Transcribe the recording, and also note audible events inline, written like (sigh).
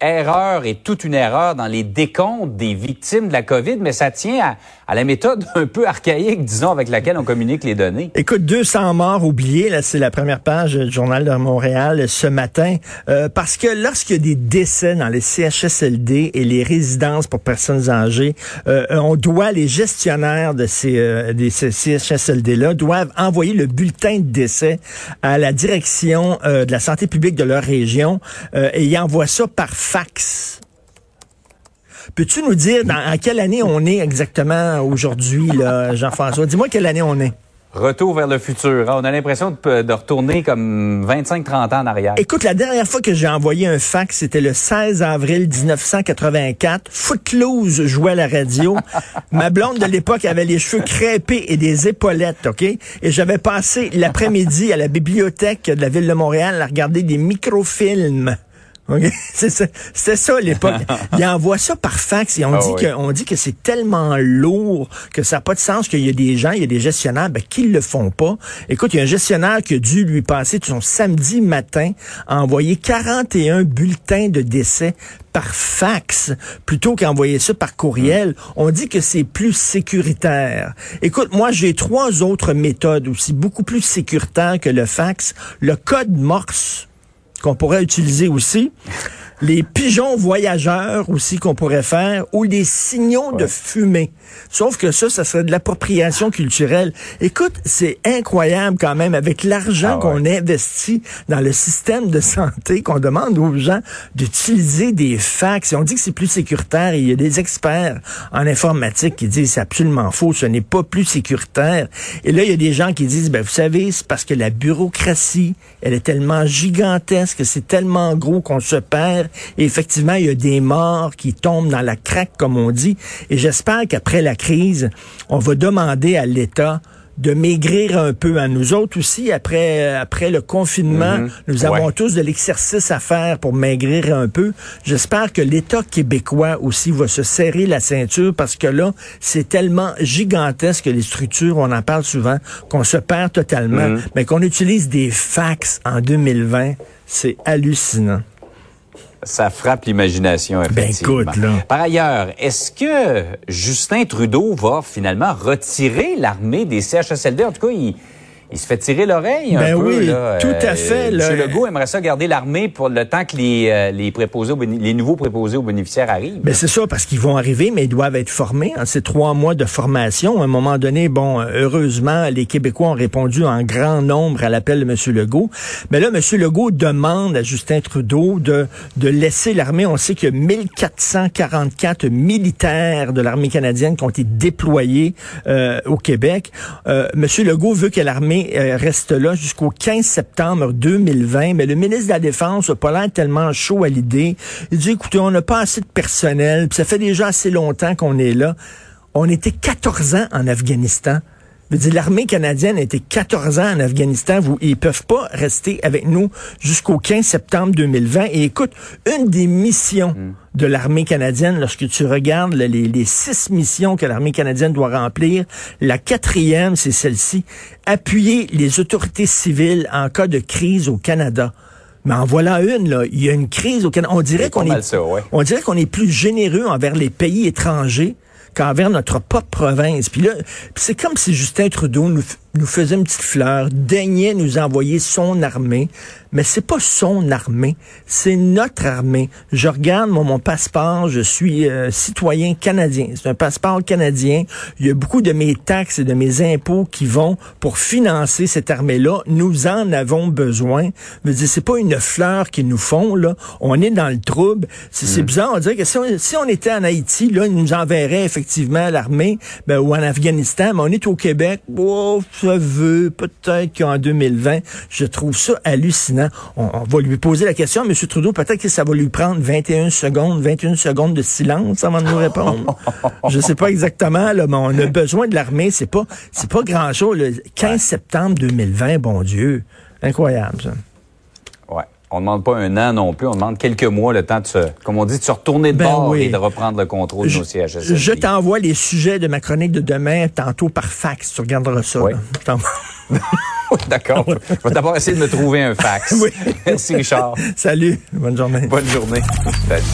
erreur et toute une erreur dans les décomptes des victimes de la COVID, mais ça tient à, à, la méthode (laughs) un peu archaïque, disons, avec laquelle on communique les données. Écoute, 200 morts oubliés, là, c'est la première page du Journal de Montréal ce matin, euh, parce que lorsqu'il y a des décès dans les CHSLD et les résidences pour personnes âgées, euh, on doit, les gestionnaires de ces, euh, des, ces CHSLD-là doivent envoyer le bulletin de décès à la direction euh, de la santé publique de leur région euh, et ils envoient ça par fax. Peux-tu nous dire dans à quelle année on est exactement aujourd'hui, Jean-François? Dis-moi quelle année on est. Retour vers le futur. Hein. On a l'impression de, de, retourner comme 25-30 ans en arrière. Écoute, la dernière fois que j'ai envoyé un fax, c'était le 16 avril 1984. Footloose jouait à la radio. (laughs) Ma blonde de l'époque avait les cheveux crêpés et des épaulettes, OK? Et j'avais passé l'après-midi à la bibliothèque de la ville de Montréal à regarder des microfilms. Okay? (laughs) C'est ça, à l'époque. (laughs) Ils envoient ça par fax et on, ah dit, que, on dit que c'est tellement lourd que ça n'a pas de sens qu'il y a des gens, il y a des gestionnaires ben, qui le font pas. Écoute, il y a un gestionnaire qui a dû lui passer son samedi matin à envoyer 41 bulletins de décès par fax plutôt qu'envoyer ça par courriel. On dit que c'est plus sécuritaire. Écoute, moi, j'ai trois autres méthodes aussi beaucoup plus sécuritaires que le fax. Le code Morse qu'on pourrait utiliser aussi. Les pigeons voyageurs aussi qu'on pourrait faire, ou les signaux de fumée. Sauf que ça, ça serait de l'appropriation culturelle. Écoute, c'est incroyable quand même avec l'argent ah qu'on investit dans le système de santé, qu'on demande aux gens d'utiliser des fax. Et on dit que c'est plus sécuritaire. il y a des experts en informatique qui disent c'est absolument faux. Ce n'est pas plus sécuritaire. Et là, il y a des gens qui disent, ben vous savez, c'est parce que la bureaucratie, elle est tellement gigantesque, c'est tellement gros qu'on se perd. Et effectivement, il y a des morts qui tombent dans la craque, comme on dit. Et j'espère qu'après la crise, on va demander à l'État de maigrir un peu à nous autres aussi après après le confinement mhm. nous avons tous de l'exercice à faire pour maigrir un peu j'espère que l'État québécois aussi va se serrer la ceinture parce que là c'est tellement gigantesque les structures on en parle souvent qu'on se perd totalement mhm. mais qu'on utilise des fax en 2020 c'est hallucinant ça frappe l'imagination, ben, effectivement. Ben écoute, là. Par ailleurs, est-ce que Justin Trudeau va finalement retirer l'armée des CHSLD? En tout cas, il, il se fait tirer l'oreille un ben peu. Oui, tout à fait. Euh, M. Legault aimerait ça garder l'armée pour le temps que les, euh, les, préposés les nouveaux préposés aux bénéficiaires arrivent. Ben c'est ça, parce qu'ils vont arriver, mais ils doivent être formés. En ces trois mois de formation, à un moment donné, bon, heureusement, les Québécois ont répondu en grand nombre à l'appel de M. Legault. Mais là, M. Legault demande à Justin Trudeau de, de laisser l'armée. On sait qu'il y a 1444 militaires de l'armée canadienne qui ont été déployés euh, au Québec. Euh, M. Legault veut que l'armée euh, reste là jusqu'au 15 septembre 2020, mais le ministre de la Défense n'a pas l'air tellement chaud à l'idée. Il dit, écoutez, on n'a pas assez de personnel, puis ça fait déjà assez longtemps qu'on est là. On était 14 ans en Afghanistan l'armée canadienne a été 14 ans en Afghanistan. Vous, ils peuvent pas rester avec nous jusqu'au 15 septembre 2020. Et écoute, une des missions hmm. de l'armée canadienne, lorsque tu regardes les, les six missions que l'armée canadienne doit remplir, la quatrième, c'est celle-ci, appuyer les autorités civiles en cas de crise au Canada. Mais en voilà une, là. Il y a une crise au Canada. On dirait qu'on est, on dirait qu'on est plus généreux envers les pays étrangers qu'envers notre propre province. Puis là, c'est comme si Justin Trudeau nous, nous faisait une petite fleur, daignait nous envoyer son armée, mais c'est pas son armée, c'est notre armée. Je regarde mon, mon passeport, je suis euh, citoyen canadien. C'est un passeport canadien. Il y a beaucoup de mes taxes et de mes impôts qui vont pour financer cette armée-là. Nous en avons besoin. Je veux c'est pas une fleur qu'ils nous font là. On est dans le trouble. C'est mm. bizarre. On dirait que si on, si on, était en Haïti, là, ils nous enverraient effectivement l'armée, ben, ou en Afghanistan, mais on est au Québec. Veut peut-être qu'en 2020, je trouve ça hallucinant. On, va lui poser la question, M. Trudeau, peut-être que ça va lui prendre 21 secondes, 21 secondes de silence avant de nous répondre. je sais pas exactement, là, mais on a (laughs) besoin de l'armée. C'est pas, c'est pas grand-chose. Le 15 septembre 2020, bon Dieu. Incroyable, ça. On ne demande pas un an non plus, on demande quelques mois, le temps de se, comme on dit, de se retourner de ben bord et de reprendre le contrôle de nos CHSLD. Je t'envoie les sujets de ma chronique de demain tantôt par fax. Tu regarderas ça. Oui. (laughs) D'accord. Je vais d'abord essayer de me trouver un fax. (laughs) Oui. Merci, Richard. Salut. Bonne journée. Bonne journée. Salut.